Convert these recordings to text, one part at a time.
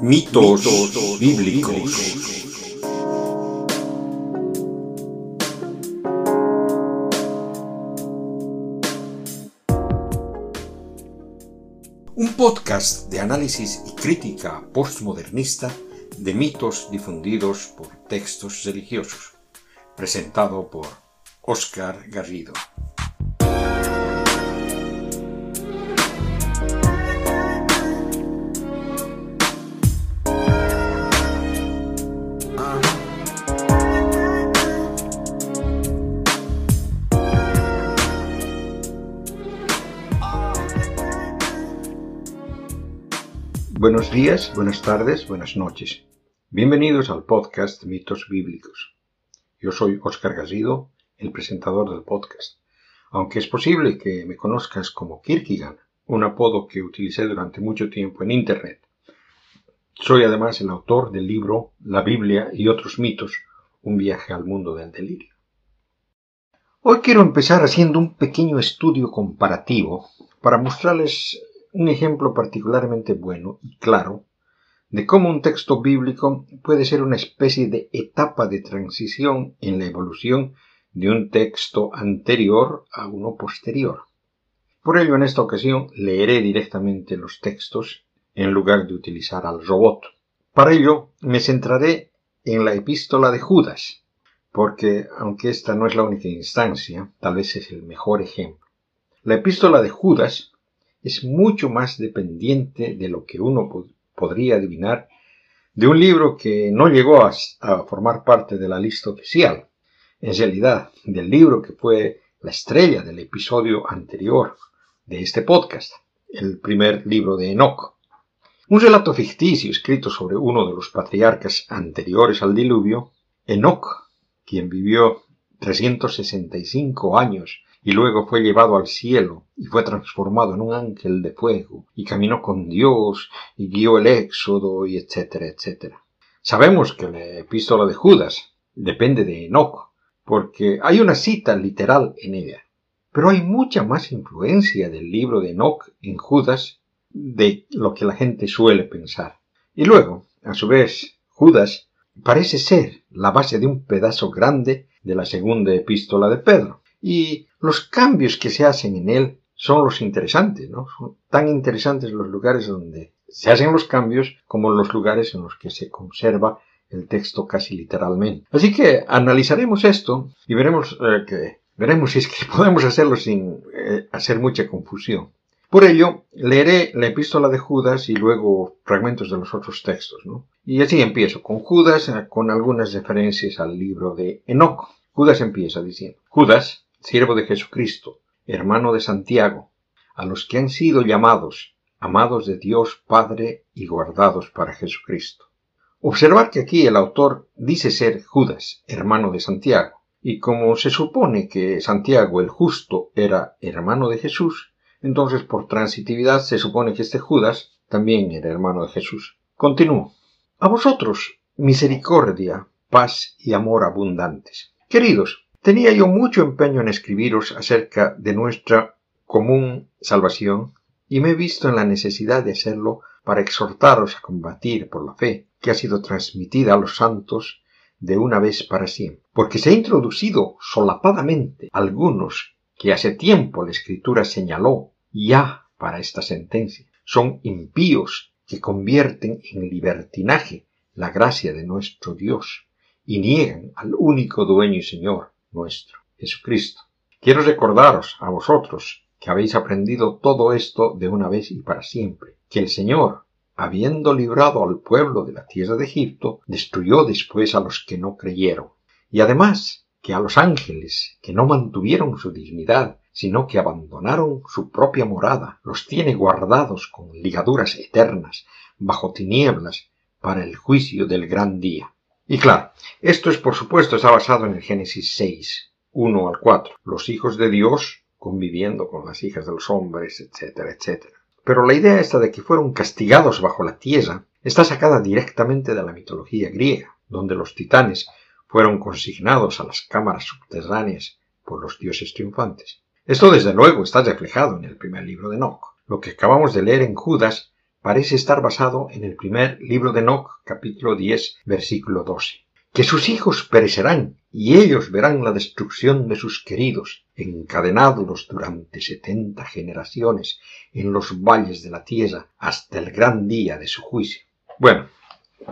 Mitos, bíblicos. Un podcast de análisis y crítica postmodernista de mitos difundidos por textos religiosos, presentado por Oscar Garrido. Buenos días, buenas tardes, buenas noches. Bienvenidos al podcast Mitos Bíblicos. Yo soy Oscar Garrido, el presentador del podcast, aunque es posible que me conozcas como Kierkegaard, un apodo que utilicé durante mucho tiempo en Internet. Soy además el autor del libro La Biblia y otros mitos, un viaje al mundo del delirio. Hoy quiero empezar haciendo un pequeño estudio comparativo para mostrarles un ejemplo particularmente bueno y claro de cómo un texto bíblico puede ser una especie de etapa de transición en la evolución de un texto anterior a uno posterior. Por ello, en esta ocasión leeré directamente los textos en lugar de utilizar al robot. Para ello, me centraré en la epístola de Judas, porque aunque esta no es la única instancia, tal vez es el mejor ejemplo. La epístola de Judas es mucho más dependiente de lo que uno podría adivinar de un libro que no llegó a, formar parte de la lista oficial, en realidad del libro que fue la estrella del episodio anterior de este podcast, el primer libro de Enoch. Un relato ficticio escrito sobre uno de los patriarcas anteriores al diluvio, Enoch, quien vivió 365 años y luego fue llevado al cielo y fue transformado en un ángel de fuego y caminó con Dios y guió el éxodo y etcétera, etcétera. Sabemos que la epístola de Judas depende de Enoch porque hay una cita literal en ella. Pero hay mucha más influencia del libro de Enoch en Judas de lo que la gente suele pensar. Y luego, a su vez, Judas parece ser la base de un pedazo grande de la segunda epístola de Pedro y los cambios que se hacen en él son los interesantes, ¿no? Son tan interesantes los lugares donde se hacen los cambios como los lugares en los que se conserva el texto casi literalmente. Así que analizaremos esto y veremos eh, que veremos si es que podemos hacerlo sin eh, hacer mucha confusión. Por ello, leeré la epístola de Judas y luego fragmentos de los otros textos, ¿no? Y así empiezo con Judas, eh, con algunas referencias al libro de Enoch. Judas empieza diciendo, Judas, siervo de Jesucristo, hermano de Santiago, a los que han sido llamados, amados de Dios Padre y guardados para Jesucristo. Observar que aquí el autor dice ser Judas, hermano de Santiago, y como se supone que Santiago el justo era hermano de Jesús, entonces por transitividad se supone que este Judas también era hermano de Jesús. Continúo. A vosotros, misericordia, paz y amor abundantes. Queridos, Tenía yo mucho empeño en escribiros acerca de nuestra común salvación y me he visto en la necesidad de hacerlo para exhortaros a combatir por la fe que ha sido transmitida a los santos de una vez para siempre, porque se ha introducido solapadamente algunos que hace tiempo la escritura señaló ya para esta sentencia. Son impíos que convierten en libertinaje la gracia de nuestro Dios y niegan al único dueño y Señor, nuestro, Jesucristo. Quiero recordaros a vosotros que habéis aprendido todo esto de una vez y para siempre, que el Señor, habiendo librado al pueblo de la tierra de Egipto, destruyó después a los que no creyeron, y además que a los ángeles que no mantuvieron su dignidad, sino que abandonaron su propia morada, los tiene guardados con ligaduras eternas, bajo tinieblas, para el juicio del gran día. Y claro, esto es por supuesto está basado en el Génesis 6, 1 al 4, los hijos de Dios conviviendo con las hijas de los hombres, etcétera, etcétera. Pero la idea esta de que fueron castigados bajo la tierra está sacada directamente de la mitología griega, donde los titanes fueron consignados a las cámaras subterráneas por los dioses triunfantes. Esto desde luego está reflejado en el primer libro de Enoch. Lo que acabamos de leer en Judas parece estar basado en el primer libro de Enoch, capítulo 10, versículo 12. Que sus hijos perecerán y ellos verán la destrucción de sus queridos, encadenados durante setenta generaciones en los valles de la tierra hasta el gran día de su juicio. Bueno,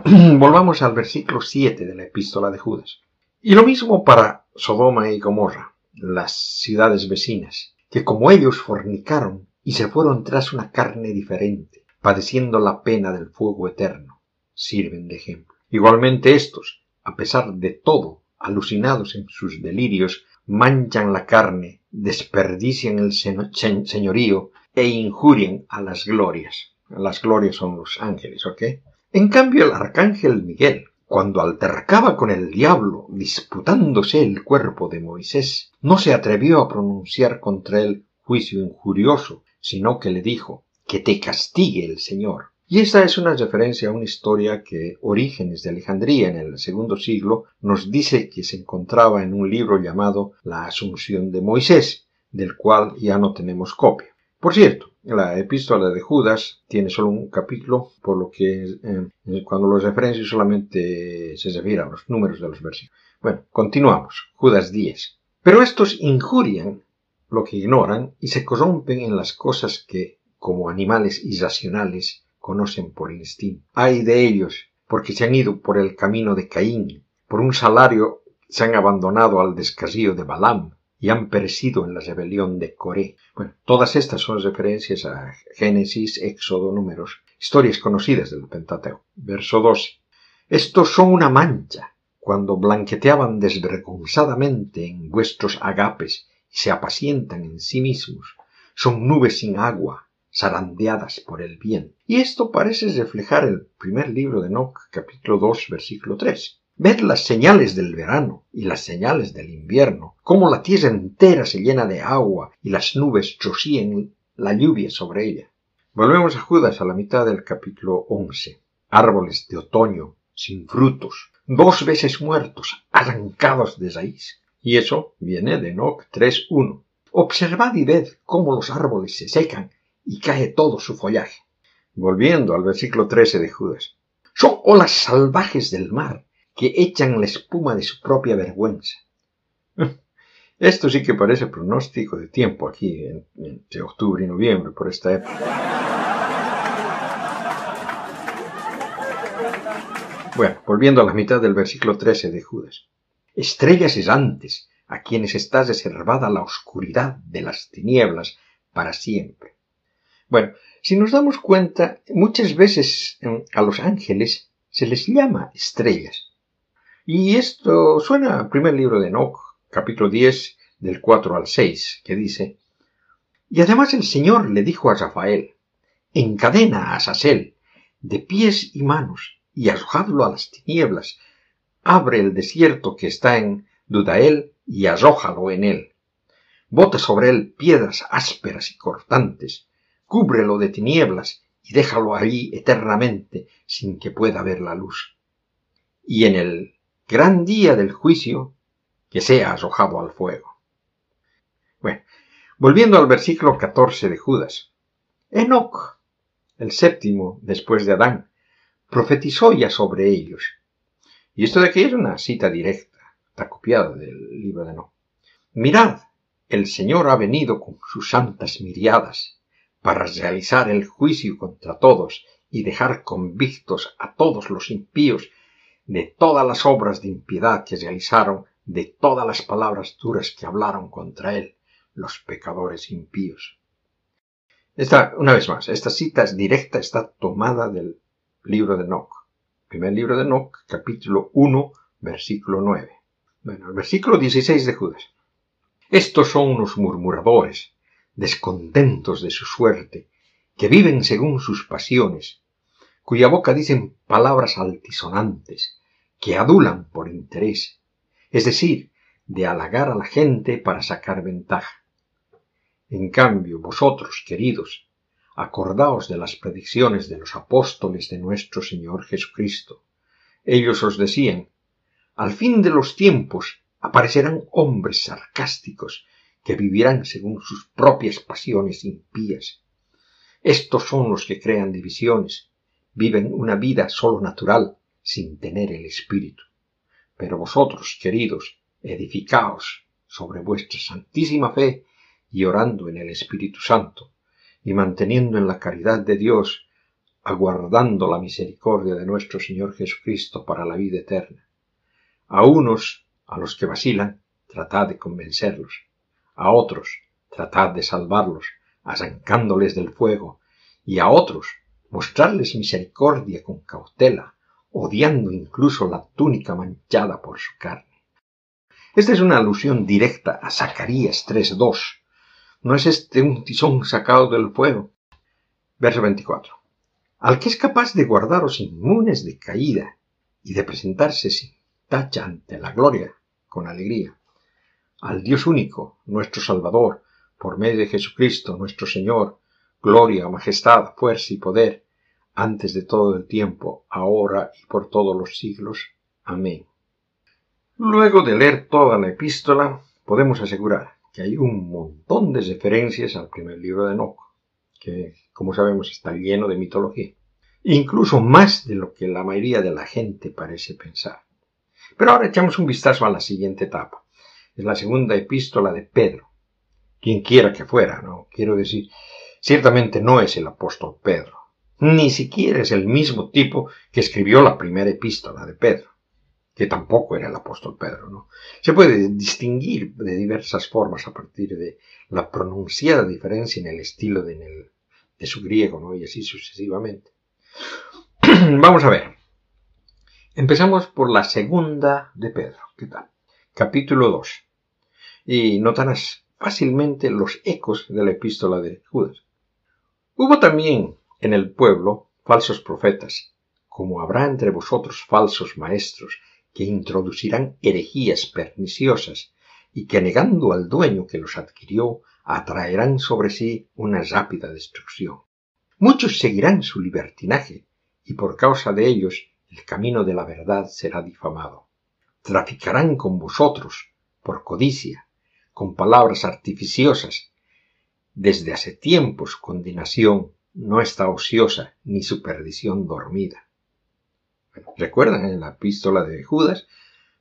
volvamos al versículo 7 de la epístola de Judas. Y lo mismo para Sodoma y Gomorra, las ciudades vecinas, que como ellos fornicaron y se fueron tras una carne diferente, padeciendo la pena del fuego eterno, sirven de ejemplo. Igualmente estos, a pesar de todo, alucinados en sus delirios, manchan la carne, desperdician el señorío e injurian a las glorias. Las glorias son los ángeles, ¿ok? En cambio, el arcángel Miguel, cuando altercaba con el diablo disputándose el cuerpo de Moisés, no se atrevió a pronunciar contra él juicio injurioso, sino que le dijo que te castigue el Señor. Y esta es una referencia a una historia que Orígenes de Alejandría en el segundo siglo nos dice que se encontraba en un libro llamado La Asunción de Moisés, del cual ya no tenemos copia. Por cierto, la epístola de Judas tiene solo un capítulo, por lo que eh, cuando los referencio solamente se refiere a los números de los versículos. Bueno, continuamos. Judas 10. Pero estos injurian lo que ignoran y se corrompen en las cosas que, como animales irracionales, conocen por instinto. Hay de ellos, porque se han ido por el camino de Caín, por un salario se han abandonado al descarrío de Balaam, y han perecido en la rebelión de Coré. Bueno, todas estas son referencias a Génesis, Éxodo, Números, historias conocidas del Pentateuco. Verso 12. Estos son una mancha, cuando blanqueteaban desvergonzadamente en vuestros agapes y se apacientan en sí mismos. Son nubes sin agua, zarandeadas por el viento. Y esto parece reflejar el primer libro de Enoch, capítulo 2, versículo 3. Ver las señales del verano y las señales del invierno, cómo la tierra entera se llena de agua y las nubes rocían la lluvia sobre ella. Volvemos a Judas a la mitad del capítulo 11. Árboles de otoño, sin frutos, dos veces muertos, arrancados de raíz. Y eso viene de Enoch 3.1. Observad y ved cómo los árboles se secan y cae todo su follaje. Volviendo al versículo 13 de Judas. Son olas salvajes del mar que echan la espuma de su propia vergüenza. Esto sí que parece pronóstico de tiempo aquí, entre octubre y noviembre, por esta época. Bueno, volviendo a la mitad del versículo 13 de Judas. Estrellas errantes, a quienes está reservada la oscuridad de las tinieblas para siempre. Bueno, si nos damos cuenta, muchas veces a los ángeles se les llama estrellas. Y esto suena al primer libro de Enoch, capítulo 10, del 4 al 6, que dice, Y además el Señor le dijo a Rafael, encadena a Asasel, de pies y manos, y arrojadlo a las tinieblas, abre el desierto que está en Dudael y arrójalo en él. Bota sobre él piedras ásperas y cortantes, cúbrelo de tinieblas y déjalo ahí eternamente sin que pueda ver la luz. Y en el gran día del juicio, que sea arrojado al fuego. Bueno, volviendo al versículo 14 de Judas. Enoch, el séptimo después de Adán, profetizó ya sobre ellos. Y esto de aquí es una cita directa, está copiada del libro de Enoch. Mirad, el Señor ha venido con sus santas miriadas para realizar el juicio contra todos y dejar convictos a todos los impíos de todas las obras de impiedad que realizaron, de todas las palabras duras que hablaron contra él, los pecadores impíos. Esta, una vez más, esta cita es directa, está tomada del libro de Enoch. Primer libro de Enoch, capítulo 1, versículo 9. Bueno, el versículo 16 de Judas. Estos son unos murmuradores, descontentos de su suerte, que viven según sus pasiones, cuya boca dicen palabras altisonantes, que adulan por interés, es decir, de halagar a la gente para sacar ventaja. En cambio, vosotros, queridos, acordaos de las predicciones de los apóstoles de nuestro Señor Jesucristo. Ellos os decían, al fin de los tiempos aparecerán hombres sarcásticos que vivirán según sus propias pasiones impías. Estos son los que crean divisiones, viven una vida solo natural, sin tener el Espíritu. Pero vosotros, queridos, edificaos sobre vuestra santísima fe y orando en el Espíritu Santo, y manteniendo en la caridad de Dios, aguardando la misericordia de nuestro Señor Jesucristo para la vida eterna. A unos, a los que vacilan, tratad de convencerlos, a otros, tratad de salvarlos, arrancándoles del fuego, y a otros, mostrarles misericordia con cautela, odiando incluso la túnica manchada por su carne. Esta es una alusión directa a Zacarías 3.2. No es este un tizón sacado del fuego. Verso 24. Al que es capaz de guardaros inmunes de caída y de presentarse sin tacha ante la gloria con alegría. Al Dios único, nuestro Salvador, por medio de Jesucristo, nuestro Señor, gloria, majestad, fuerza y poder, antes de todo el tiempo, ahora y por todos los siglos. Amén. Luego de leer toda la epístola, podemos asegurar que hay un montón de referencias al primer libro de Enoch, que, como sabemos, está lleno de mitología, incluso más de lo que la mayoría de la gente parece pensar. Pero ahora echamos un vistazo a la siguiente etapa. Es la segunda epístola de Pedro. Quien quiera que fuera, ¿no? Quiero decir, ciertamente no es el apóstol Pedro. Ni siquiera es el mismo tipo que escribió la primera epístola de Pedro que tampoco era el apóstol Pedro. ¿no? Se puede distinguir de diversas formas a partir de la pronunciada diferencia en el estilo de, de su griego, ¿no? y así sucesivamente. Vamos a ver. Empezamos por la segunda de Pedro. ¿Qué tal? Capítulo 2. Y notarás fácilmente los ecos de la epístola de Judas. Hubo también en el pueblo falsos profetas, como habrá entre vosotros falsos maestros que introducirán herejías perniciosas y que negando al dueño que los adquirió atraerán sobre sí una rápida destrucción. Muchos seguirán su libertinaje y por causa de ellos el camino de la verdad será difamado. Traficarán con vosotros por codicia, con palabras artificiosas. Desde hace tiempos condenación no está ociosa ni su perdición dormida. Recuerdan en la epístola de Judas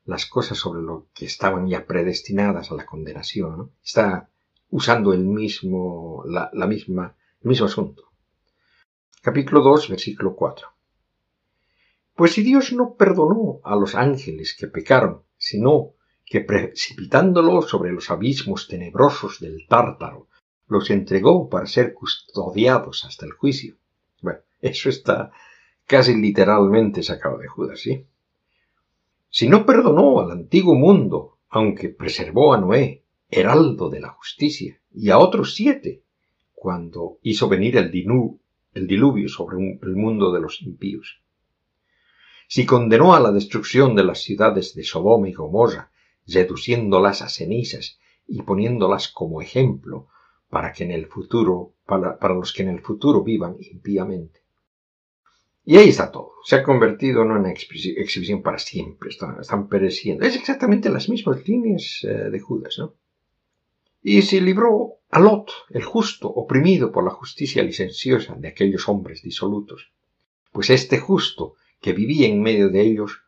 las cosas sobre lo que estaban ya predestinadas a la condenación. Está usando el mismo, la, misma, el mismo asunto. Capítulo 2, versículo 4. Pues si Dios no perdonó a los ángeles que pecaron, sino que precipitándolos sobre los abismos tenebrosos del tártaro, los entregó para ser custodiados hasta el juicio. Bueno, eso está casi literalmente sacado de Judas, ¿sí? Si no perdonó al antiguo mundo, aunque preservó a Noé, heraldo de la justicia, y a otros siete, cuando hizo venir el, el diluvio sobre el mundo de los impíos. Si condenó a la destrucción de las ciudades de Sodoma y Gomorra, reduciéndolas a cenizas y poniéndolas como ejemplo para que en el futuro, para los que en el futuro vivan impíamente. Y ahí está todo. Se ha convertido en una exhibición para siempre. Están, pereciendo. Es exactamente las mismas líneas eh, de Judas, ¿no? Y se libró a Lot, el justo, oprimido por la justicia licenciosa de aquellos hombres disolutos. Pues este justo, que vivía en medio de ellos,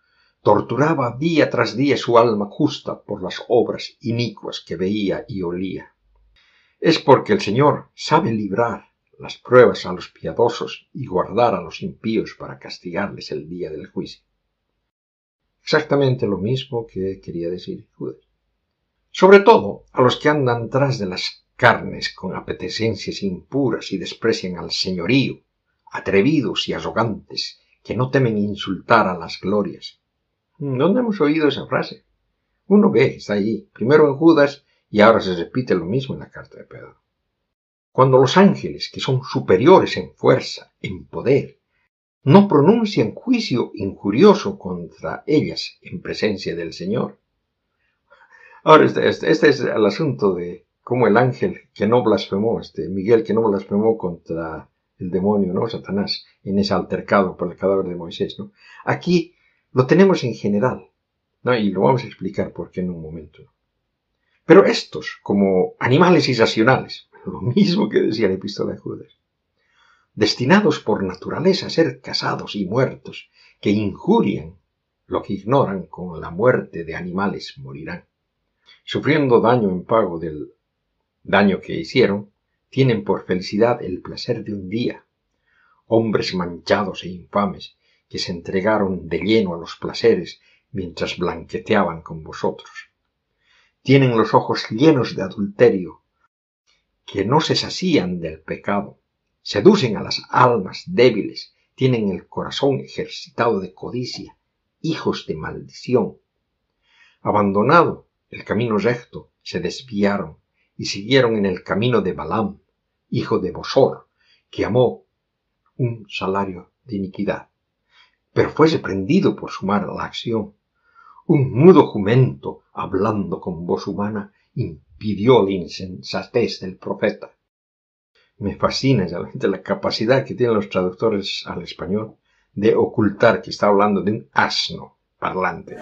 torturaba día tras día su alma justa por las obras inicuas que veía y olía. Es porque el Señor sabe librar las pruebas a los piadosos y guardar a los impíos para castigarles el día del juicio. Exactamente lo mismo que quería decir Judas. Sobre todo a los que andan tras de las carnes con apetecencias impuras y desprecian al señorío, atrevidos y arrogantes, que no temen insultar a las glorias. ¿Dónde hemos oído esa frase? Uno ve, está ahí, primero en Judas y ahora se repite lo mismo en la carta de Pedro. Cuando los ángeles, que son superiores en fuerza, en poder, no pronuncian juicio injurioso contra ellas en presencia del Señor. Ahora, este, este, este, es el asunto de cómo el ángel que no blasfemó, este Miguel que no blasfemó contra el demonio, ¿no? Satanás, en ese altercado por el cadáver de Moisés, ¿no? Aquí lo tenemos en general, ¿no? Y lo vamos a explicar por qué en un momento. Pero estos, como animales irracionales, lo mismo que decía la epístola de Judas. destinados por naturaleza a ser casados y muertos, que injurian lo que ignoran con la muerte de animales morirán. Sufriendo daño en pago del daño que hicieron, tienen por felicidad el placer de un día. Hombres manchados e infames que se entregaron de lleno a los placeres mientras blanqueteaban con vosotros. Tienen los ojos llenos de adulterio, que no se sacían del pecado, seducen a las almas débiles, tienen el corazón ejercitado de codicia, hijos de maldición. Abandonado el camino recto, se desviaron y siguieron en el camino de Balaam, hijo de Bosor, que amó un salario de iniquidad, pero fue reprendido por su mala acción. Un mudo jumento, hablando con voz humana, impidió la insensatez del profeta. Me fascina realmente la capacidad que tienen los traductores al español de ocultar que está hablando de un asno parlante.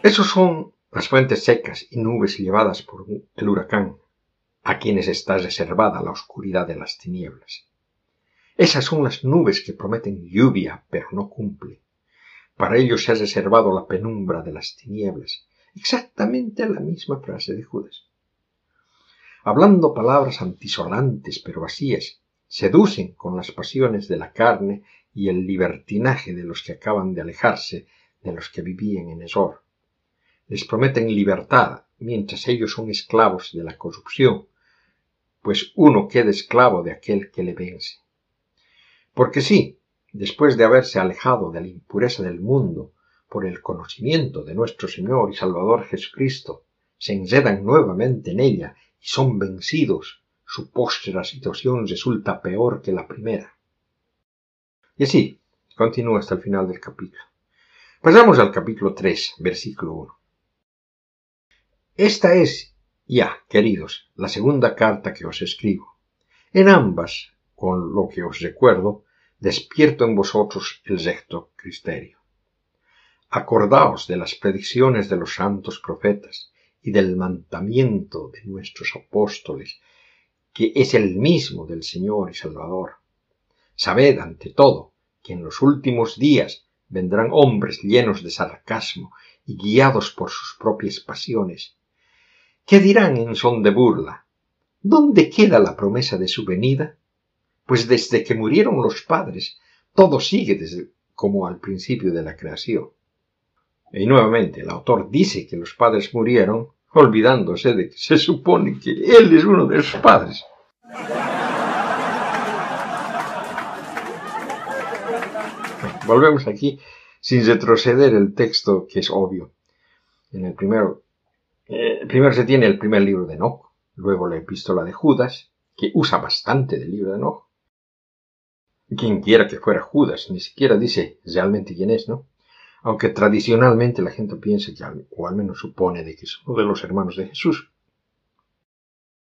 Esos son las fuentes secas y nubes llevadas por el huracán, a quienes está reservada la oscuridad de las tinieblas. Esas son las nubes que prometen lluvia, pero no cumple. Para ellos se ha reservado la penumbra de las tinieblas, exactamente la misma frase de Judas. Hablando palabras antisolantes pero vacías, seducen con las pasiones de la carne y el libertinaje de los que acaban de alejarse de los que vivían en Esor. Les prometen libertad mientras ellos son esclavos de la corrupción, pues uno queda esclavo de aquel que le vence. Porque sí, después de haberse alejado de la impureza del mundo por el conocimiento de nuestro Señor y Salvador Jesucristo, se enredan nuevamente en ella y son vencidos, su póstera situación resulta peor que la primera. Y así, continúa hasta el final del capítulo. Pasamos al capítulo 3, versículo 1. Esta es, ya, queridos, la segunda carta que os escribo. En ambas, con lo que os recuerdo, despierto en vosotros el recto criterio. Acordaos de las predicciones de los santos profetas y del mandamiento de nuestros apóstoles, que es el mismo del Señor y Salvador. Sabed, ante todo, que en los últimos días vendrán hombres llenos de sarcasmo y guiados por sus propias pasiones. ¿Qué dirán en son de burla? ¿Dónde queda la promesa de su venida? Pues desde que murieron los padres, todo sigue desde como al principio de la creación. Y nuevamente el autor dice que los padres murieron, olvidándose de que se supone que él es uno de sus padres. Volvemos aquí sin retroceder el texto que es obvio. En el primero, eh, primero se tiene el primer libro de Enoch, luego la epístola de Judas, que usa bastante del libro de Enoch, quien quiera que fuera Judas, ni siquiera dice realmente quién es, ¿no? Aunque tradicionalmente la gente piensa que, o al menos supone, de que es uno de los hermanos de Jesús.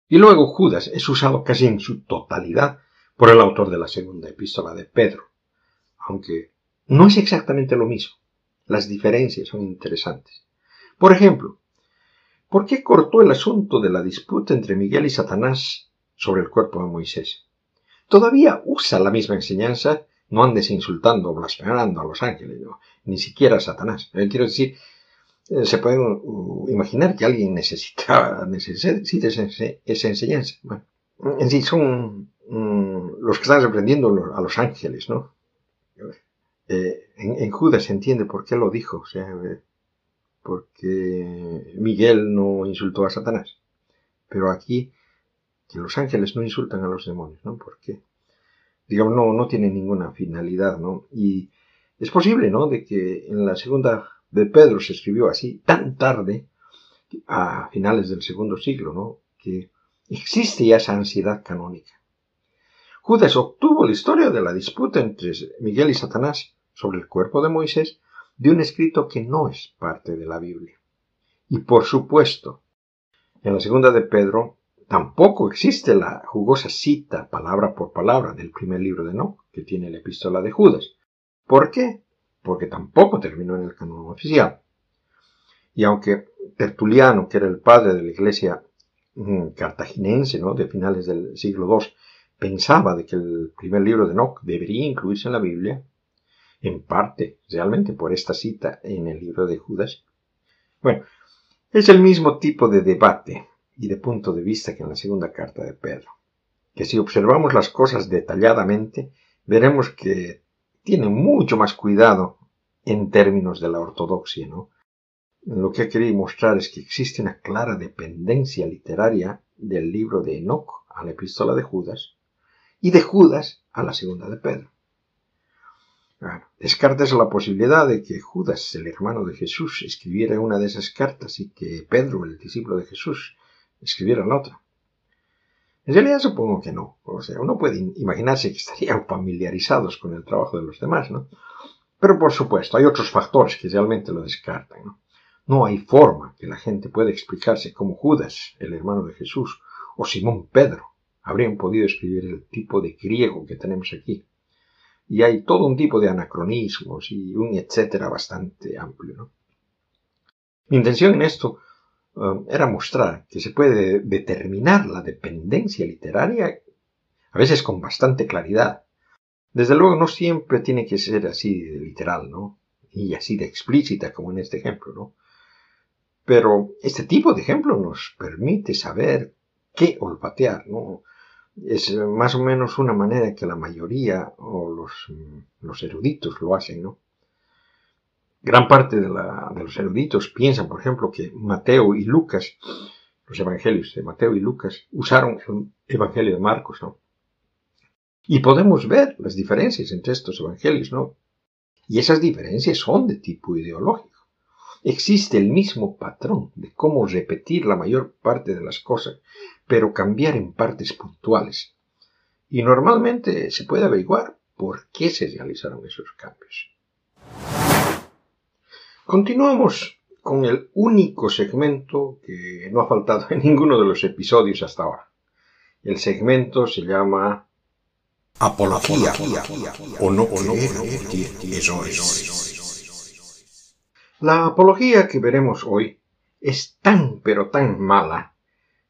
Y luego Judas es usado casi en su totalidad por el autor de la segunda epístola de Pedro, aunque no es exactamente lo mismo. Las diferencias son interesantes. Por ejemplo, ¿por qué cortó el asunto de la disputa entre Miguel y Satanás sobre el cuerpo de Moisés? todavía usa la misma enseñanza, no andes insultando o blasfemando a los ángeles, ni siquiera a Satanás. Eh, quiero decir, eh, se puede uh, imaginar que alguien necesita, necesita esa, enseñanza. En sí son mm, los que están reprendiendo a los ángeles, ¿no? Eh, en, Judas se entiende por qué lo dijo, porque Miguel no insultó a Satanás. Pero aquí que los ángeles no insultan a los demonios, ¿no? Porque, digamos, no, no tienen ninguna finalidad, ¿no? Y es posible, ¿no? De que en la segunda de Pedro se escribió así, tan tarde, a finales del segundo siglo, ¿no? Que existe ya esa ansiedad canónica. Judas obtuvo la historia de la disputa entre Miguel y Satanás sobre el cuerpo de Moisés de un escrito que no es parte de la Biblia. Y por supuesto, en la segunda de Pedro Tampoco existe la jugosa cita palabra por palabra del primer libro de No, que tiene la epístola de Judas. ¿Por qué? Porque tampoco terminó en el canon oficial. Y aunque Tertuliano, que era el padre de la iglesia mm, cartaginense ¿no? de finales del siglo II pensaba de que el primer libro de Enoch debería incluirse en la Biblia, en parte realmente por esta cita en el libro de Judas. Bueno, es el mismo tipo de debate y de punto de vista que en la segunda carta de Pedro, que si observamos las cosas detalladamente, veremos que tiene mucho más cuidado en términos de la ortodoxia, ¿no? Lo que querido mostrar es que existe una clara dependencia literaria del libro de Enoch a la epístola de Judas y de Judas a la segunda de Pedro. Bueno, descartes la posibilidad de que Judas, el hermano de Jesús, escribiera una de esas cartas y que Pedro, el discípulo de Jesús, escribiera la otra. En realidad supongo que no. O sea, uno puede imaginarse que estarían familiarizados con el trabajo de los demás, ¿no? Pero por supuesto, hay otros factores que realmente lo descartan, ¿no? No hay forma que la gente pueda explicarse cómo Judas, el hermano de Jesús, o Simón Pedro, habrían podido escribir el tipo de griego que tenemos aquí. Y hay todo un tipo de anacronismos y un etcétera bastante amplio. ¿no? Mi intención en esto um, era mostrar que se puede determinar la dependencia literaria a veces con bastante claridad. Desde luego no siempre tiene que ser así de literal, ¿no? Y así de explícita como en este ejemplo, ¿no? Pero este tipo de ejemplo nos permite saber qué olfatear, ¿no? Es más o menos una manera que la mayoría o los, los eruditos lo hacen, ¿no? Gran parte de, de, los eruditos piensan, por ejemplo, que Mateo y Lucas, los evangelios de Mateo y Lucas, usaron el evangelio de Marcos, ¿no? Y podemos ver las diferencias entre estos evangelios, ¿no? Y esas diferencias son de tipo ideológico. Existe el mismo patrón de cómo repetir la mayor parte de las cosas, pero cambiar en partes puntuales. Y normalmente se puede averiguar por qué se realizaron esos cambios. Continuamos con el único segmento que no ha faltado en ninguno de los episodios hasta ahora. El segmento se llama Apología, o no, o no, la apología que veremos hoy es tan pero tan mala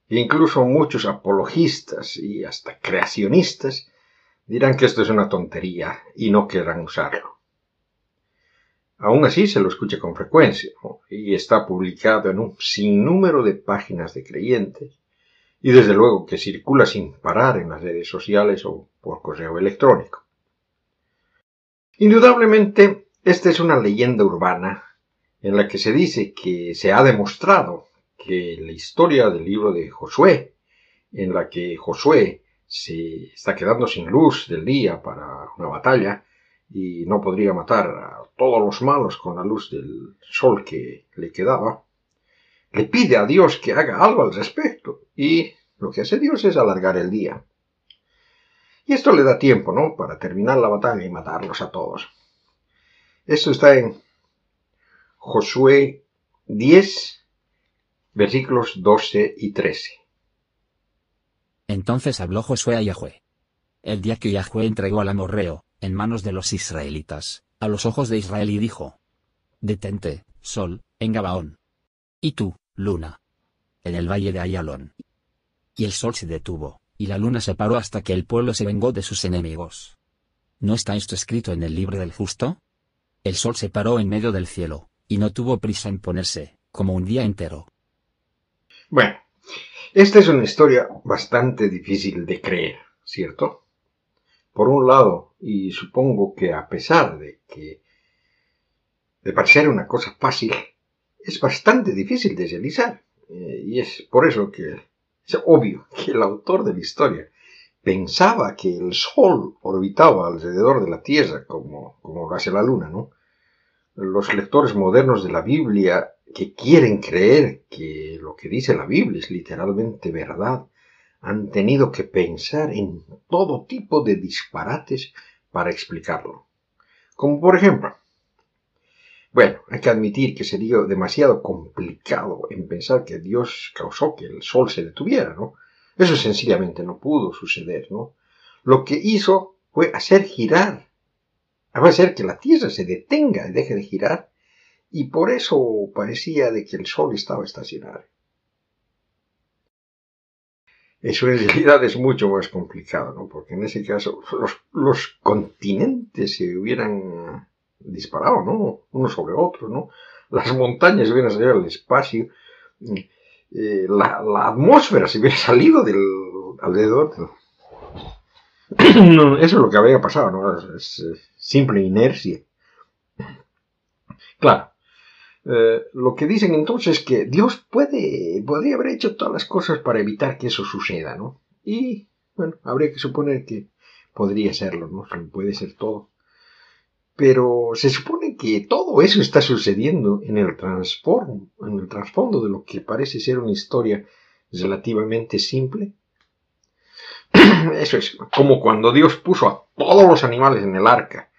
incluso muchos apologistas y hasta creacionistas dirán que esto es una tontería y no querrán usarlo. Aún así se lo escucha con frecuencia y está publicado en un sinnúmero de páginas de creyentes y desde luego que circula sin parar en las redes sociales o por correo electrónico. Indudablemente, esta es una leyenda urbana en la que se dice que se ha demostrado que la historia del libro de Josué, en la que Josué se está quedando sin luz del día para una batalla y no podría matar a todos los malos con la luz del sol que le quedaba, le pide a Dios que haga algo al respecto y lo que hace Dios es alargar el día. Y esto le da tiempo, ¿no? Para terminar la batalla y matarlos a todos. Esto está en Josué 10, versículos 12 y 13. Entonces habló Josué a Yahweh. El día que Yahweh entregó al amorreo, en manos de los israelitas, a los ojos de Israel y dijo, Detente, sol, en Gabaón. Y tú, luna. En el valle de Ayalón. Y el sol se detuvo, y la luna se paró hasta que el pueblo se vengó de sus enemigos. ¿No está esto escrito en el libro del justo? El sol se paró en medio del cielo, y no tuvo prisa en ponerse, como un día entero. Bueno, esta es una historia bastante difícil de creer, ¿cierto? Por un lado, y supongo que a pesar de que de parecer una cosa fácil, es bastante difícil de realizar. Eh, y es por eso que es obvio que el autor de la historia pensaba que el Sol orbitaba alrededor de la Tierra como, como lo hace la Luna, ¿no? los lectores modernos de la Biblia que quieren creer que lo que dice la Biblia es literalmente verdad, han tenido que pensar en todo tipo de disparates para explicarlo. Como por ejemplo, bueno, hay que admitir que sería demasiado complicado en pensar que Dios causó que el sol se detuviera, ¿no? Eso sencillamente no pudo suceder, ¿no? Lo que hizo fue hacer girar ser que la Tierra se detenga y deje de girar, y por eso parecía de que el Sol estaba estacionario. Eso en realidad es mucho más complicado, ¿no? Porque en ese caso los, continentes se hubieran disparado, ¿no? Uno sobre otro, ¿no? Las montañas hubieran salido al espacio, eh, la, atmósfera se hubiera salido del alrededor. eso es lo que había pasado, ¿no? Es, simple inercia. Claro. Eh, lo que dicen entonces es que Dios puede, podría haber hecho todas las cosas para evitar que eso suceda, ¿no? Y, bueno, habría que suponer que podría serlo, ¿no? Puede ser todo. Pero se supone que todo eso está sucediendo en el, en el trasfondo de lo que parece ser una historia relativamente simple. Eso es como cuando Dios puso a todos los animales en el arca.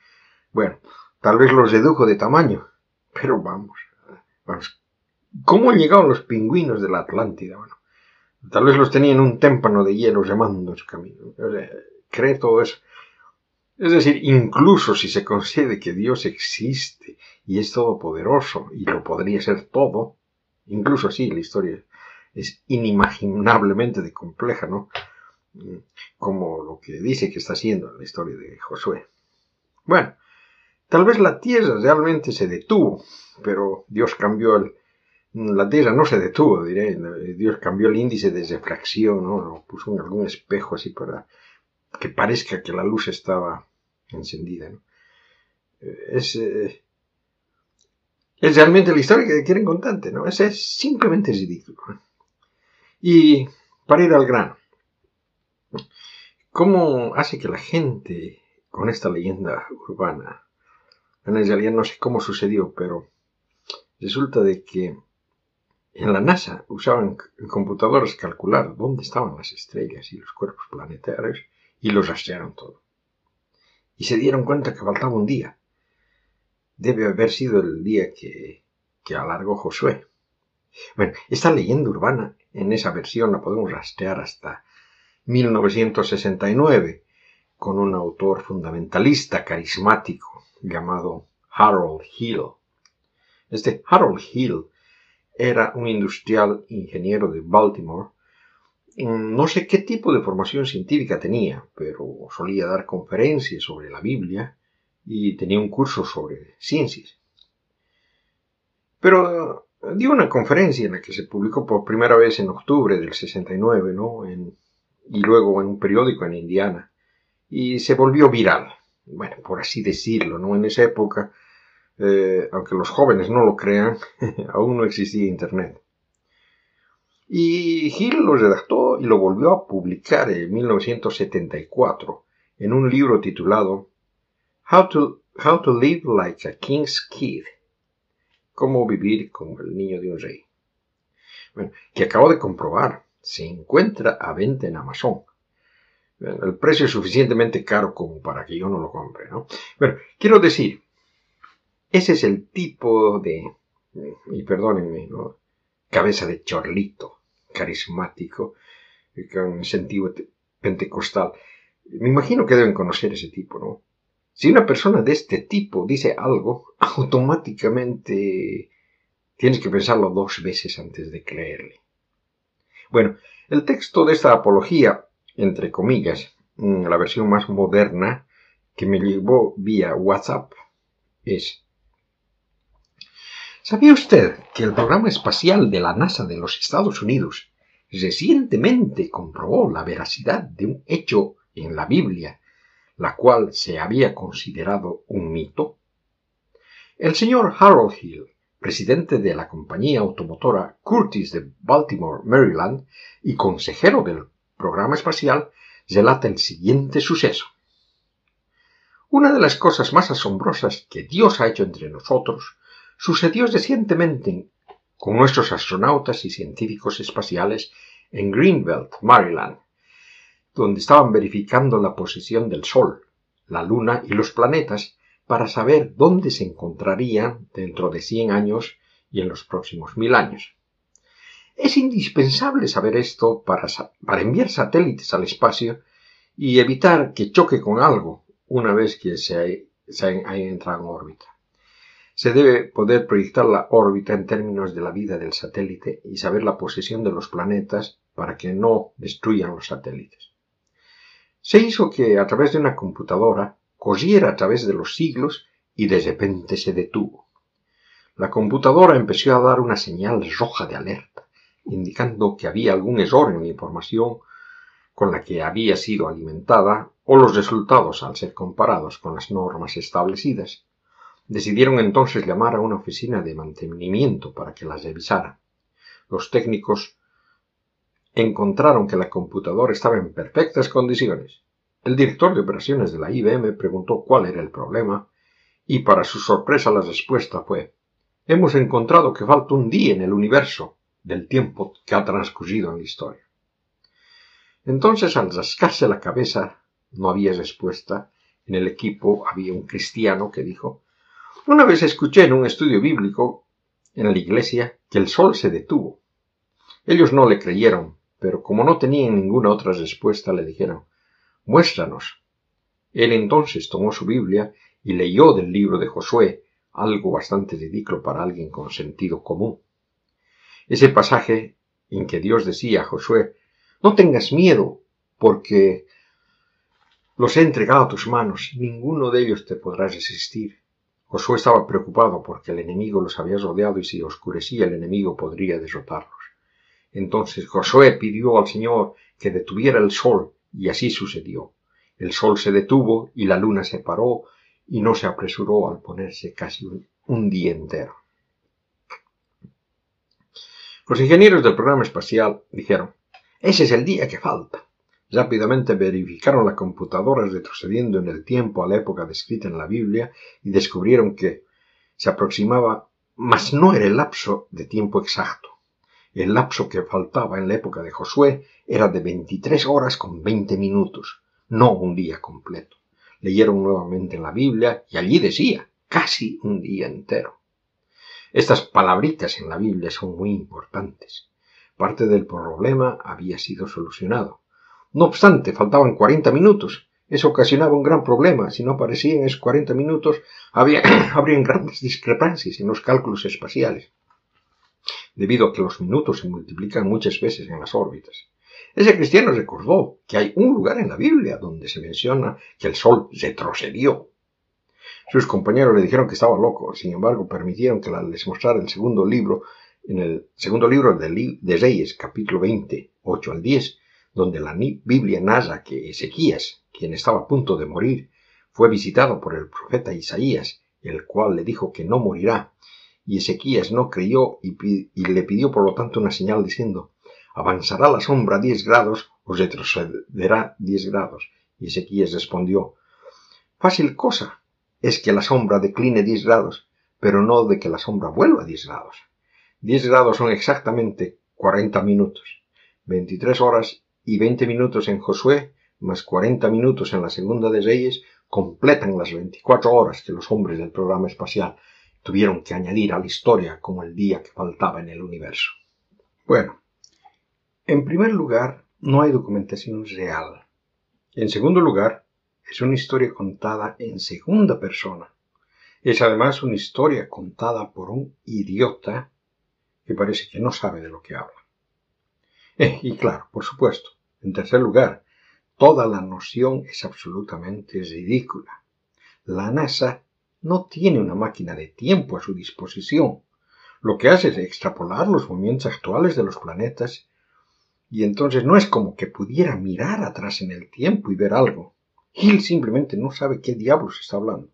Bueno, tal vez los redujo de tamaño, pero vamos, vamos. ¿Cómo han llegado los pingüinos de la Atlántida? Bueno, tal vez los tenía en un témpano de hielo llamando su camino. cree todo eso. Es decir, incluso si se concede que Dios existe y es todopoderoso y lo podría ser todo, incluso así la historia es inimaginablemente de compleja, ¿no? Como lo que dice que está haciendo en la historia de Josué. Bueno, tal vez la tierra realmente se detuvo, pero Dios cambió el... La tierra no se detuvo, diré. Dios cambió el índice de refracción, ¿no? Lo puso algún espejo así para que parezca que la luz estaba encendida. Es, eh, es realmente la historia que quieren contarte, ¿no? Es, es simplemente ridículo. Y para ir al grano, ¿cómo hace que la gente con esta leyenda urbana, en realidad no sé cómo sucedió, pero resulta de que en la NASA usaban computadores calcular dónde estaban las estrellas y los cuerpos planetarios y los rastrearon todo. Y se dieron cuenta que faltaba un día. Debe haber sido el día que, que alargó Josué. Bueno, esta leyenda urbana, en esa versión la podemos rastrear hasta 1969, con un autor fundamentalista carismático llamado Harold Hill. Este Harold Hill era un industrial ingeniero de Baltimore no sé qué tipo de formación científica tenía, pero solía dar conferencias sobre la Biblia y tenía un curso sobre ciencias. Pero eh, dio una conferencia en la que se publicó por primera vez en octubre del 69, ¿no? y luego en un periódico en Indiana, y se volvió viral, bueno, por así decirlo, ¿no? En esa época, eh, aunque los jóvenes no lo crean, aún no existía Internet. Y Hill lo redactó y lo volvió a publicar en 1974 en un libro titulado How to, How to Live Like a King's Kid. Cómo vivir como el niño de un rey. Bueno, que acabo de comprobar, se encuentra a venta en Amazon. el precio es suficientemente caro como para que yo no lo compre, ¿no? Bueno, quiero decir, ese es el tipo de, y perdónenme, ¿no? cabeza de chorlito carismático, con sentido pentecostal. Me imagino que deben conocer ese tipo, ¿no? Si una persona de este tipo dice algo, automáticamente tienes que pensarlo dos veces antes de creerle. Bueno, el texto de esta apología, entre comillas, mm, la versión más moderna que me llevó vía WhatsApp, es ¿Sabía usted que el programa espacial de la NASA de los Estados Unidos recientemente comprobó la veracidad de un hecho en la Biblia, la cual se había considerado un mito? El señor Harold Hill, presidente de la compañía automotora Curtis de Baltimore, Maryland, y consejero del programa espacial, relata el siguiente suceso. Una de las cosas más asombrosas que Dios ha hecho entre nosotros sucedió recientemente con nuestros astronautas y científicos espaciales en Greenbelt, Maryland, donde estaban verificando la posición del Sol, la Luna y los planetas para saber dónde se encontrarían dentro de 100 años y en los próximos mil años. Es indispensable saber esto para, enviar satélites al espacio y evitar que choque con algo una vez que se, se entrado en órbita. Se debe poder proyectar la órbita en términos de la vida del satélite y saber la posición de los planetas para que no destruyan los satélites. Se hizo que a través de una computadora cosiera a través de los siglos y de repente se detuvo. La computadora empezó a dar una señal roja de alerta, indicando que había algún error en la información con la que había sido alimentada o los resultados al ser comparados con las normas establecidas. Decidieron entonces llamar a una oficina de mantenimiento para que las revisara. Los técnicos encontraron que la computadora estaba en perfectas condiciones. El director de operaciones de la IBM preguntó cuál era el problema y para su sorpresa la respuesta fue Hemos encontrado que falta un día en el universo del tiempo que ha transcurrido en la historia. Entonces, al rascarse la cabeza, no había respuesta. En el equipo había un cristiano que dijo Una vez escuché en un estudio bíblico en la iglesia que el sol se detuvo. Ellos no le creyeron, pero como no tenían ninguna otra respuesta, le dijeron Muéstranos. Él entonces tomó su Biblia y leyó del libro de Josué, algo bastante ridículo para alguien con sentido común. Ese pasaje en que Dios decía a Josué, no tengas miedo, porque los he entregado a tus manos, ninguno de ellos te podrá resistir. Josué estaba preocupado porque el enemigo los había rodeado y si oscurecía el enemigo podría derrotarlos. Entonces Josué pidió al Señor que detuviera el sol y así sucedió. El sol se detuvo y la luna se paró y no se apresuró al ponerse casi un, día entero. Los ingenieros del programa espacial dijeron, ese es el día que falta. Rápidamente verificaron la computadora retrocediendo en el tiempo a la época descrita en la Biblia y descubrieron que se aproximaba, mas no era el lapso de tiempo exacto. El lapso que faltaba en la época de Josué era de 23 horas con 20 minutos, no un día completo. Leyeron nuevamente en la Biblia y allí decía, casi un día entero. Estas palabritas en la Biblia son muy importantes. Parte del problema había sido solucionado. No obstante, faltaban 40 minutos. Eso ocasionaba un gran problema. Si no aparecían esos 40 minutos, había, habrían grandes discrepancias en los cálculos espaciales debido a que los minutos se multiplican muchas veces en las órbitas. Ese cristiano recordó que hay un lugar en la Biblia donde se menciona que el sol retrocedió. Sus compañeros le dijeron que estaba loco, sin embargo permitieron que les mostrara el segundo libro, en el segundo libro de, de Reyes, capítulo 20, 8 al 10, donde la Biblia narra que Ezequías, quien estaba a punto de morir, fue visitado por el profeta Isaías, el cual le dijo que no morirá, y Ezequías no creyó y, le pidió por lo tanto una señal diciendo, avanzará la sombra diez grados o retrocederá diez grados. Y Ezequías respondió, fácil cosa es que la sombra decline diez grados, pero no de que la sombra vuelva diez grados. Diez grados son exactamente cuarenta minutos, veintitrés horas y veinte minutos en Josué, más cuarenta minutos en la segunda de Reyes, completan las veinticuatro horas que los hombres del programa espacial tuvieron que añadir a la historia como el día que faltaba en el universo. Bueno, en primer lugar, no hay documentación real. En segundo lugar, es una historia contada en segunda persona. Es además una historia contada por un idiota que parece que no sabe de lo que habla. Eh, y claro, por supuesto, en tercer lugar, toda la noción es absolutamente ridícula. La NASA no tiene una máquina de tiempo a su disposición. Lo que hace es extrapolar los movimientos actuales de los planetas y entonces no es como que pudiera mirar atrás en el tiempo y ver algo. Hill simplemente no sabe qué diablos está hablando.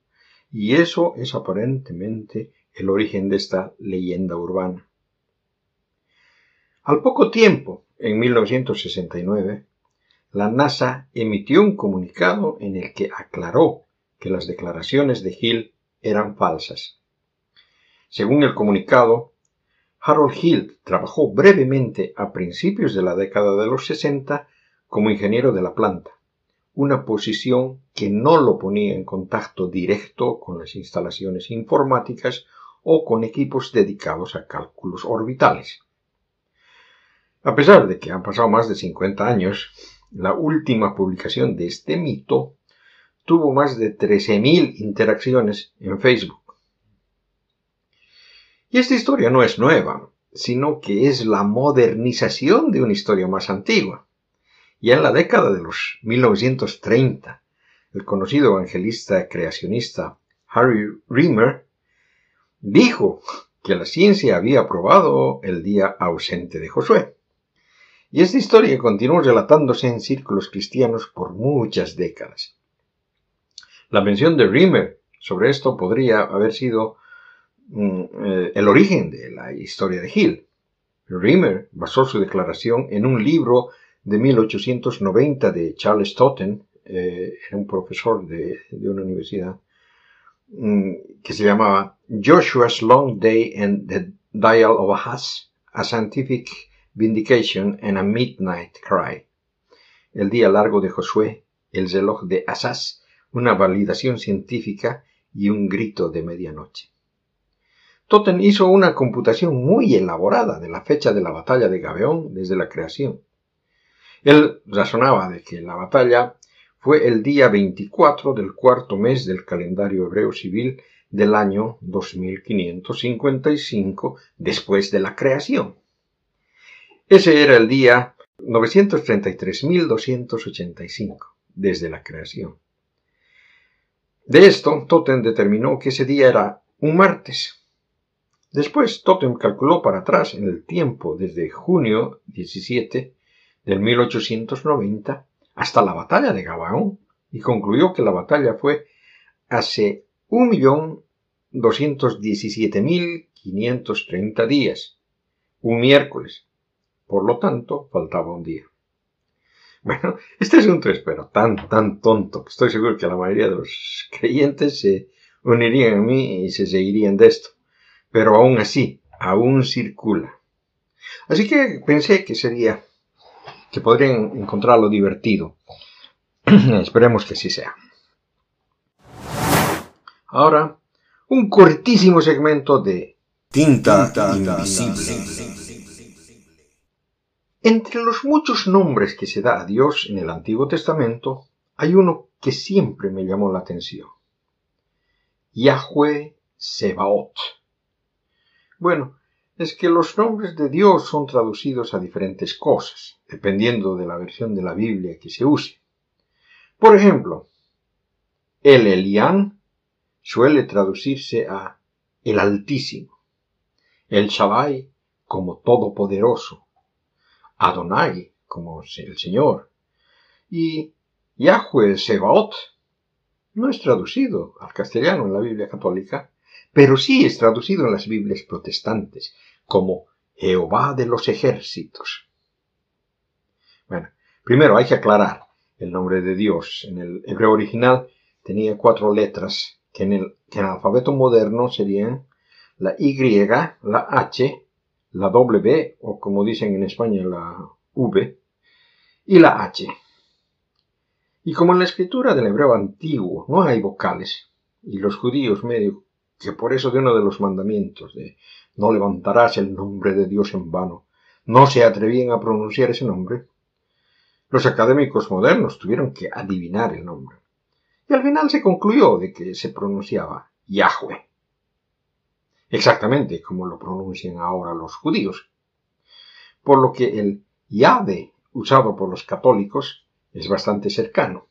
Y eso es aparentemente el origen de esta leyenda urbana. Al poco tiempo, en 1969, la NASA emitió un comunicado en el que aclaró que las declaraciones de Hill eran falsas. Según el comunicado, Harold Hill trabajó brevemente a principios de la década de los 60 como ingeniero de la planta, una posición que no lo ponía en contacto directo con las instalaciones informáticas o con equipos dedicados a cálculos orbitales. A pesar de que han pasado más de 50 años, la última publicación de este mito tuvo más de 13.000 interacciones en Facebook. Y esta historia no es nueva. sino que es la modernización de una historia más antigua. Ya en la década de los 1930, el conocido evangelista creacionista Harry Reamer dijo que la ciencia había probado el día ausente de Josué. Y esta historia continuó relatándose en círculos cristianos por muchas décadas. La mención de Reamer sobre esto podría haber sido mm, eh, el origen de la historia de Hill. Reamer basó su declaración en un libro de 1890 de Charles Totten, eh, un profesor de, una universidad, mm, que se llamaba Joshua's Long Day and the Dial of Ahaz, a Scientific Vindication and a Midnight Cry. El día largo de Josué, el reloj de Asaz, una validación científica y un grito de medianoche. Totten hizo una computación muy elaborada de la fecha de la batalla de Gabeón desde la creación. Él razonaba de que la batalla fue el día 24 del cuarto mes del calendario hebreo civil del año 2555 después de la creación. Ese era el día 933.285 desde la creación. De esto, Totem determinó que ese día era un martes. Después, Totem calculó para atrás en el tiempo desde junio 17 del 1890 hasta la batalla de Gabaón y concluyó que la batalla fue hace 1.217.530 días, un miércoles. Por lo tanto, faltaba un día. Bueno, este es pero tan, tan tonto que estoy seguro que la mayoría de los creyentes se unirían a mí y se seguirían de esto. Pero aún así, aún circula. Así que pensé que sería, que podrían encontrarlo divertido. Esperemos que así sea. Ahora, un cortísimo segmento de Tinta, invisible. Entre los muchos nombres que se da a Dios en el Antiguo Testamento, hay uno que siempre me llamó la atención. Yahweh Sebaot. Bueno, es que los nombres de Dios son traducidos a diferentes cosas, dependiendo de la versión de la Biblia que se use. Por ejemplo, el Elián suele traducirse a el Altísimo, el Shaddai como Todopoderoso, Adonai, como el Señor. Y Yahweh Sebaot no es traducido al castellano en la Biblia católica, pero sí es traducido en las Biblias protestantes como Jehová de los ejércitos. Bueno, primero hay que aclarar el nombre de Dios. En el hebreo original tenía cuatro letras que en el, que en el alfabeto moderno serían la Y, la H, la W, o como dicen en España, la V, y la H. Y como en la escritura del hebreo antiguo no hay vocales, y los judíos medio que por eso de uno de los mandamientos de no levantarás el nombre de Dios en vano, no se atrevían a pronunciar ese nombre, los académicos modernos tuvieron que adivinar el nombre. Y al final se concluyó de que se pronunciaba Yahweh exactamente como lo pronuncian ahora los judíos. Por lo que el Yahvé usado por los católicos es bastante cercano.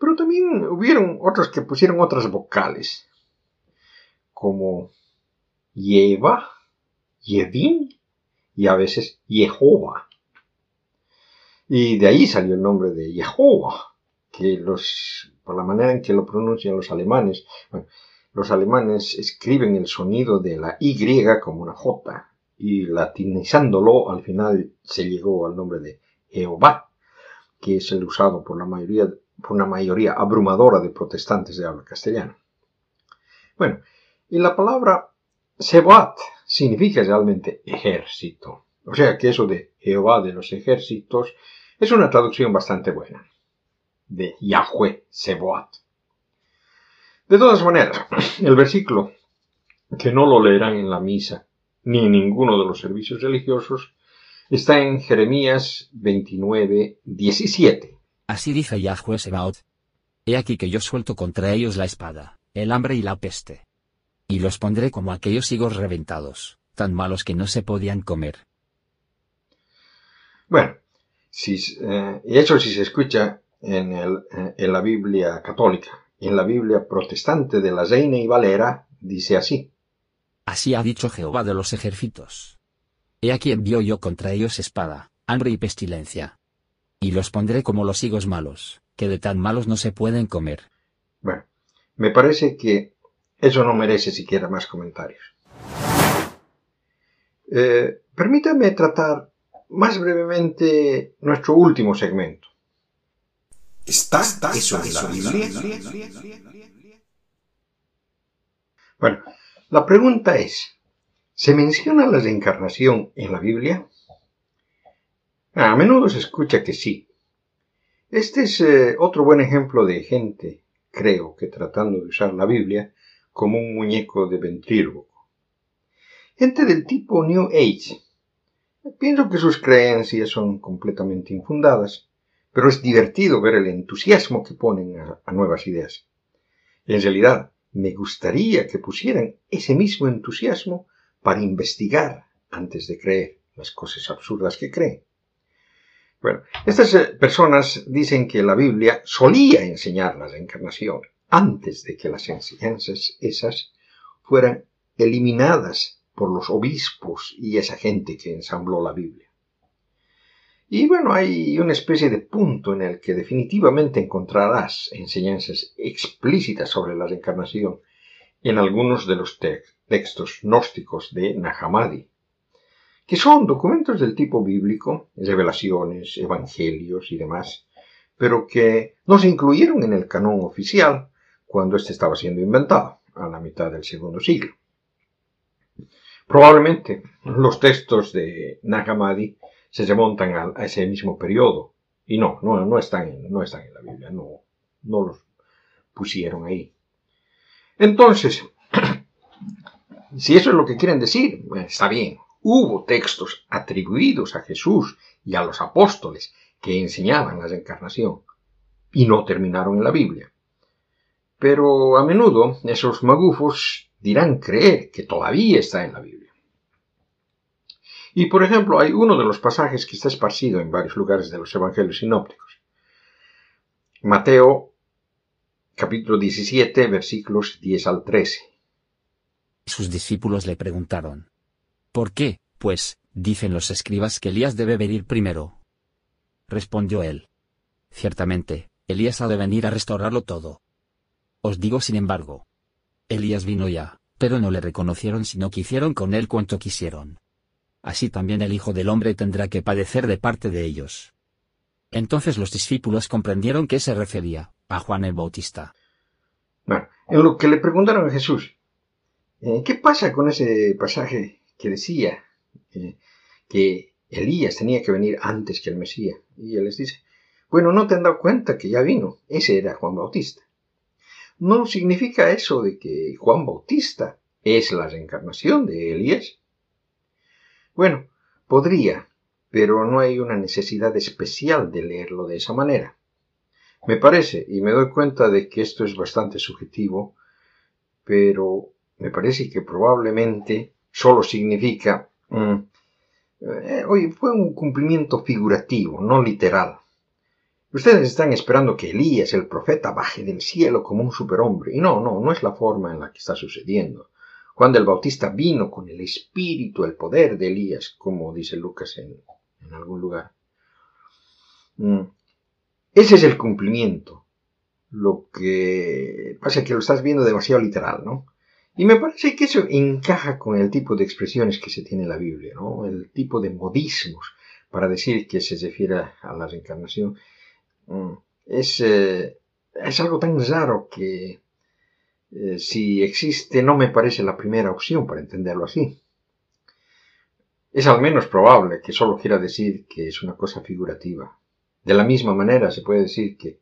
Pero también hubieron otros que pusieron otras vocales, como Yeva, Yevin y a veces Jehová. Y de ahí salió el nombre de Jehová, que los, por la manera en que lo pronuncian los alemanes, los alemanes escriben el sonido de la Y como una J y latinizándolo al final se llegó al nombre de Jehová, que es el usado por la mayoría, por una mayoría abrumadora de protestantes de habla castellana. Bueno, y la palabra Sebat significa realmente ejército. O sea que eso de Jehová de los ejércitos es una traducción bastante buena. De Yahweh Seboat. De todas maneras, el versículo, que no lo leerán en la misa ni en ninguno de los servicios religiosos, está en Jeremías 29, 17. Así dice Yahweh Sebaot. He aquí que yo suelto contra ellos la espada, el hambre y la peste. Y los pondré como aquellos higos reventados, tan malos que no se podían comer. Bueno, si, eh, eso sí se escucha en, el, eh, en la Biblia católica. En la Biblia protestante de la Reina y Valera dice así. Así ha dicho Jehová de los ejércitos. He aquí envío yo contra ellos espada, hambre y pestilencia. Y los pondré como los higos malos, que de tan malos no se pueden comer. Bueno, me parece que eso no merece siquiera más comentarios. Eh, permítame tratar más brevemente nuestro último segmento. ¿Está, eso la Biblia? Bueno, la pregunta es, ¿se menciona la reencarnación en la Biblia? A menudo se escucha que sí. Este es eh, otro buen ejemplo de gente, creo que tratando de usar la Biblia como un muñeco de ventrílogo. Gente del tipo New Age. Pienso que sus creencias son completamente infundadas pero es divertido ver el entusiasmo que ponen a, nuevas ideas. En realidad, me gustaría que pusieran ese mismo entusiasmo para investigar antes de creer las cosas absurdas que creen. Bueno, estas eh, personas dicen que la Biblia solía enseñar la reencarnación antes de que las enseñanzas esas fueran eliminadas por los obispos y esa gente que ensambló la Biblia. Y bueno, hay una especie de punto en el que definitivamente encontrarás enseñanzas explícitas sobre la reencarnación en algunos de los textos gnósticos de Nahamadi, que son documentos del tipo bíblico, revelaciones, evangelios y demás, pero que no se incluyeron en el canon oficial cuando éste estaba siendo inventado, a la mitad del segundo siglo. Probablemente los textos de Nahamadi se remontan a, ese mismo periodo. Y no, no, no, están en, no están en la Biblia, no, no los pusieron ahí. Entonces, si eso es lo que quieren decir, está bien. Hubo textos atribuidos a Jesús y a los apóstoles que enseñaban la reencarnación y no terminaron en la Biblia. Pero a menudo esos magufos dirán creer que todavía está en la Biblia. Y por ejemplo, hay uno de los pasajes que está esparcido en varios lugares de los evangelios sinópticos. Mateo capítulo 17 versículos 10 al 13. Sus discípulos le preguntaron, ¿por qué, pues, dicen los escribas que Elías debe venir primero? Respondió él, ciertamente, Elías ha de venir a restaurarlo todo. Os digo sin embargo, Elías vino ya, pero no le reconocieron sino que hicieron con él cuanto quisieron así también el Hijo del Hombre tendrá que padecer de parte de ellos. Entonces los discípulos comprendieron que se refería a Juan el Bautista. Bueno, en lo que le preguntaron a Jesús, eh, ¿qué pasa con ese pasaje que decía eh, que Elías tenía que venir antes que el Mesías? Y él les dice, bueno, no te han dado cuenta que ya vino, ese era Juan Bautista. No significa eso de que Juan Bautista es la reencarnación de Elías. Bueno, podría, pero no hay una necesidad especial de leerlo de esa manera. Me parece, y me doy cuenta de que esto es bastante subjetivo, pero me parece que probablemente solo significa, mm, eh, oye, fue un cumplimiento figurativo, no literal. Ustedes están esperando que Elías, el profeta, baje del cielo como un superhombre, y no, no, no es la forma en la que está sucediendo. Juan el Bautista vino con el espíritu, el poder de Elías, como dice Lucas en, algún lugar. Mm. Ese es el cumplimiento. Lo que pasa es que lo estás viendo demasiado literal, ¿no? Y me parece que eso encaja con el tipo de expresiones que se tiene en la Biblia, ¿no? El tipo de modismos para decir que se refiere a la reencarnación. Mm. Es, eh, es algo tan raro que eh, si existe, no me parece la primera opción para entenderlo así. Es al menos probable que solo quiera decir que es una cosa figurativa. De la misma manera se puede decir que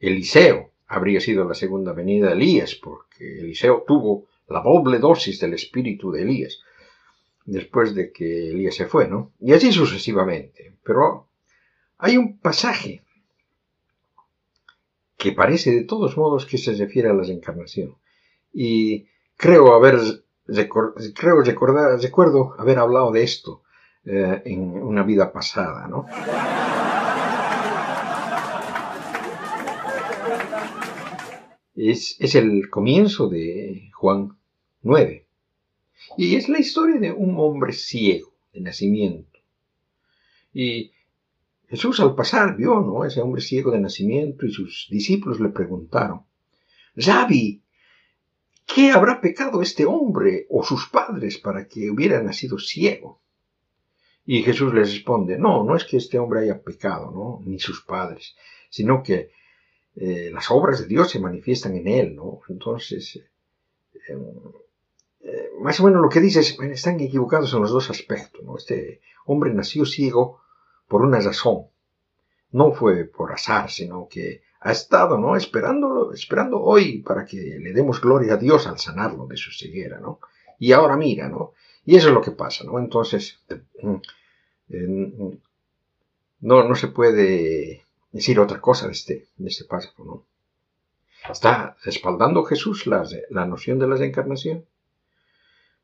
Eliseo habría sido la segunda venida de Elías, porque Eliseo tuvo la doble dosis del espíritu de Elías, después de que Elías se fue, ¿no? Y así sucesivamente. Pero hay un pasaje que parece de todos modos que se refiere a la reencarnación. Y creo haber creo recordar, recuerdo haber hablado de esto eh, en una vida pasada, ¿no? Es, es, el comienzo de Juan 9. Y es la historia de un hombre ciego de nacimiento. Y Jesús al pasar vio, ¿no? Ese hombre ciego de nacimiento y sus discípulos le preguntaron, Rabbi, ¿qué habrá pecado este hombre o sus padres para que hubiera nacido ciego? Y Jesús les responde, no, no es que este hombre haya pecado, ¿no? Ni sus padres, sino que eh, las obras de Dios se manifiestan en él, ¿no? Entonces, eh, eh, más o menos lo que dice es, están equivocados en los dos aspectos, ¿no? Este hombre nació ciego por una razón, no fue por azar, sino que ha estado, ¿no? Esperándolo, esperando hoy para que le demos gloria a Dios al sanarlo de su ceguera, ¿no? Y ahora mira, ¿no? Y eso es lo que pasa, ¿no? Entonces, mm, mm, no, no se puede decir otra cosa de este, de este párrafo, ¿no? ¿Está respaldando Jesús la, la noción de la reencarnación?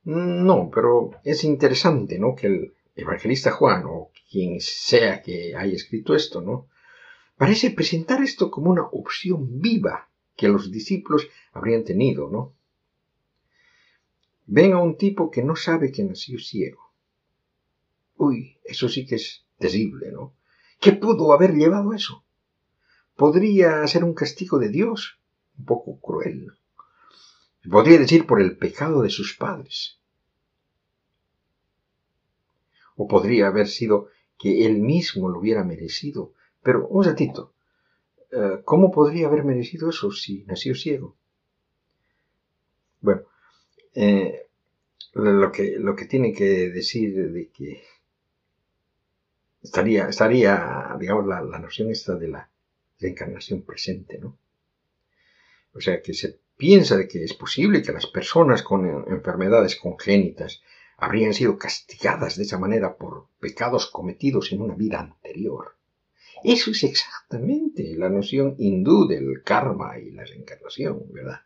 No, pero es interesante, ¿no? Que el evangelista Juan, o quien sea que haya escrito esto, ¿no? Parece presentar esto como una opción viva que los discípulos habrían tenido, ¿no? Ven a un tipo que no sabe que nació ciego. Uy, eso sí que es terrible, ¿no? ¿Qué pudo haber llevado eso? Podría ser un castigo de Dios, un poco cruel. Podría decir por el pecado de sus padres. O podría haber sido que él mismo lo hubiera merecido. Pero, un ratito, eh, ¿cómo podría haber merecido eso si nació ciego? Bueno, eh, lo, que, lo que tiene que decir de que estaría, estaría digamos, la, la noción esta de la reencarnación presente, ¿no? O sea, que se piensa de que es posible que las personas con enfermedades congénitas habrían sido castigadas de esa manera por pecados cometidos en una vida anterior. Eso es exactamente la noción hindú del karma y la reencarnación, ¿verdad?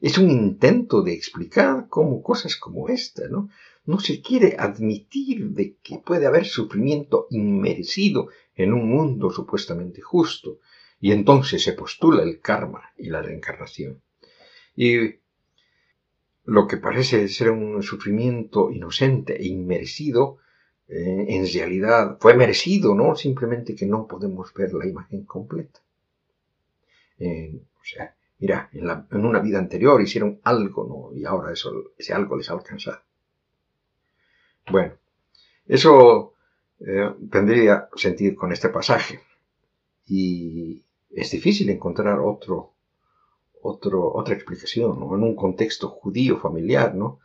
Es un intento de explicar cómo cosas como esta, ¿no? No se quiere admitir de que puede haber sufrimiento inmerecido en un mundo supuestamente justo, y entonces se postula el karma y la reencarnación. Y lo que parece ser un sufrimiento inocente e inmerecido, eh, en realidad fue merecido, ¿no? Simplemente que no podemos ver la imagen completa. o sea, mira, en, una vida anterior hicieron algo, ¿no? Y ahora eso, ese algo les ha alcanzado. Bueno, eso eh, tendría sentido con este pasaje. Y es difícil encontrar otro, otro, otra explicación, ¿no? En un contexto judío familiar, ¿no?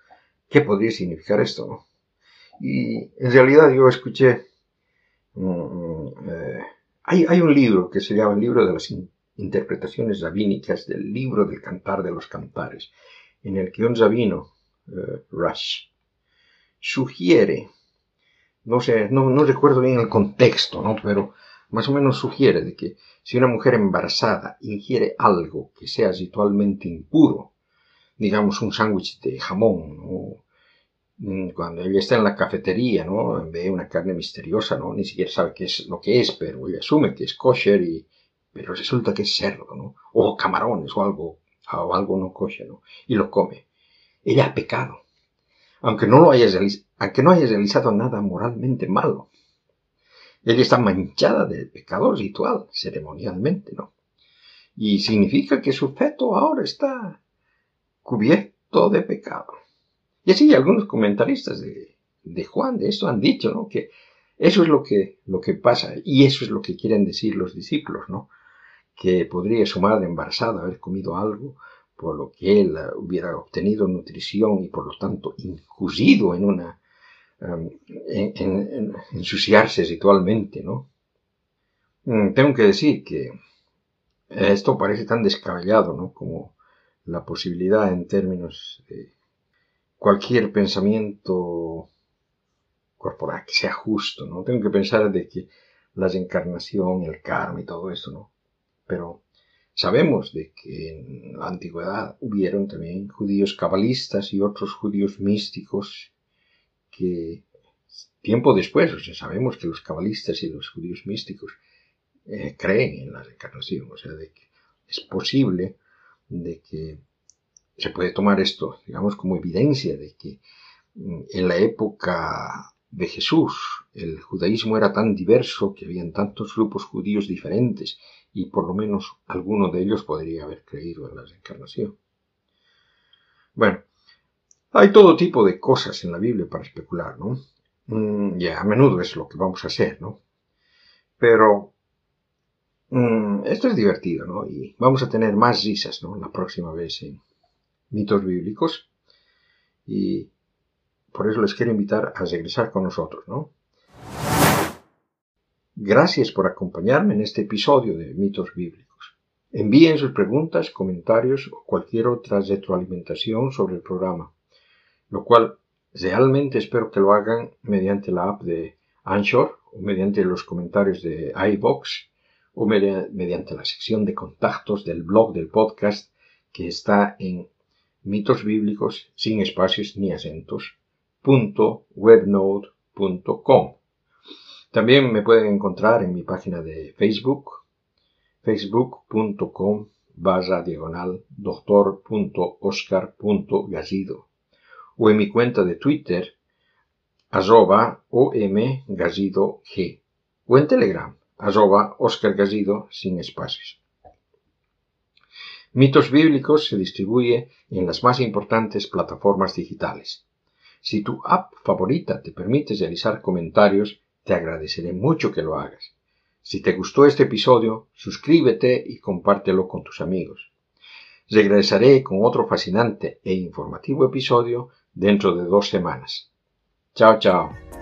¿Qué podría significar esto, no? Y en realidad yo escuché, mm, mm, eh, hay, hay, un libro que se llama el libro de las interpretaciones rabínicas del libro del cantar de los cantares, en el que un rabino, eh, sugiere, no sé, no, no recuerdo bien el contexto, ¿no? Pero más o menos sugiere de que si una mujer embarazada ingiere algo que sea ritualmente impuro, digamos un sándwich de jamón, mm, cuando ella está en la cafetería, ¿no? ve una carne misteriosa, ¿no? ni siquiera sabe qué es lo que es, pero ella asume que es kosher y pero resulta que es cerdo, ¿no? o camarones o algo o algo no kosher, ¿no? y lo come. Ella ha pecado, aunque no lo haya aunque no haya realizado nada moralmente malo. Ella está manchada de pecado ritual, ceremonialmente, ¿no? Y significa que su feto ahora está cubierto de pecado. Y así algunos comentaristas de, de Juan de esto han dicho, ¿no? Que eso es lo que, lo que pasa y eso es lo que quieren decir los discípulos, ¿no? Que podría su madre embarazada haber comido algo por lo que él hubiera obtenido nutrición y por lo tanto incurrido en una Em, en, ensuciarse ritualmente, ¿no? Mm, tengo que decir que esto parece tan descabellado, ¿no? Como la posibilidad en términos de cualquier pensamiento corporal que sea justo, ¿no? Tengo que pensar de que la reencarnación, el karma y todo eso, ¿no? Pero Sabemos de que en la antigüedad hubieron también judíos cabalistas y otros judíos místicos tiempo después, o sea, sabemos que los cabalistas y los judíos místicos eh, creen en la reencarnación, o sea, de que es posible de que se puede tomar esto, digamos, como evidencia de que mm, en la época de Jesús el judaísmo era tan diverso que habían tantos grupos judíos diferentes y por lo menos alguno de ellos podría haber creído en la reencarnación. Bueno, hay todo tipo de cosas en la Biblia para especular, ¿no? Mm, ya, a menudo es lo que vamos a hacer, ¿no? Pero mm, esto es divertido, ¿no? Y vamos a tener más risas, ¿no? La próxima vez en mitos bíblicos. Y por eso les quiero invitar a regresar con nosotros, ¿no? Gracias por acompañarme en este episodio de Mitos Bíblicos. Envíen sus preguntas, comentarios o cualquier otra retroalimentación sobre el programa, lo cual realmente espero que lo hagan mediante la app de Anchor o mediante los comentarios de iBox o mediante la sección de contactos del blog del podcast que está en mitos bíblicos sin espacios ni acentos webnode.com. También me pueden encontrar en mi página de Facebook, facebook.com barra diagonal doctor.oscar.gallido o en mi cuenta de Twitter arroba omgallido.g o en Telegram arroba Oscar sin espacios. Mitos Bíblicos se distribuye en las más importantes plataformas digitales. Si tu app favorita te permite realizar comentarios, te agradeceré mucho que lo hagas. Si te gustó este episodio, suscríbete y compártelo con tus amigos. Regresaré con otro fascinante e informativo episodio dentro de dos semanas. Chao, chao.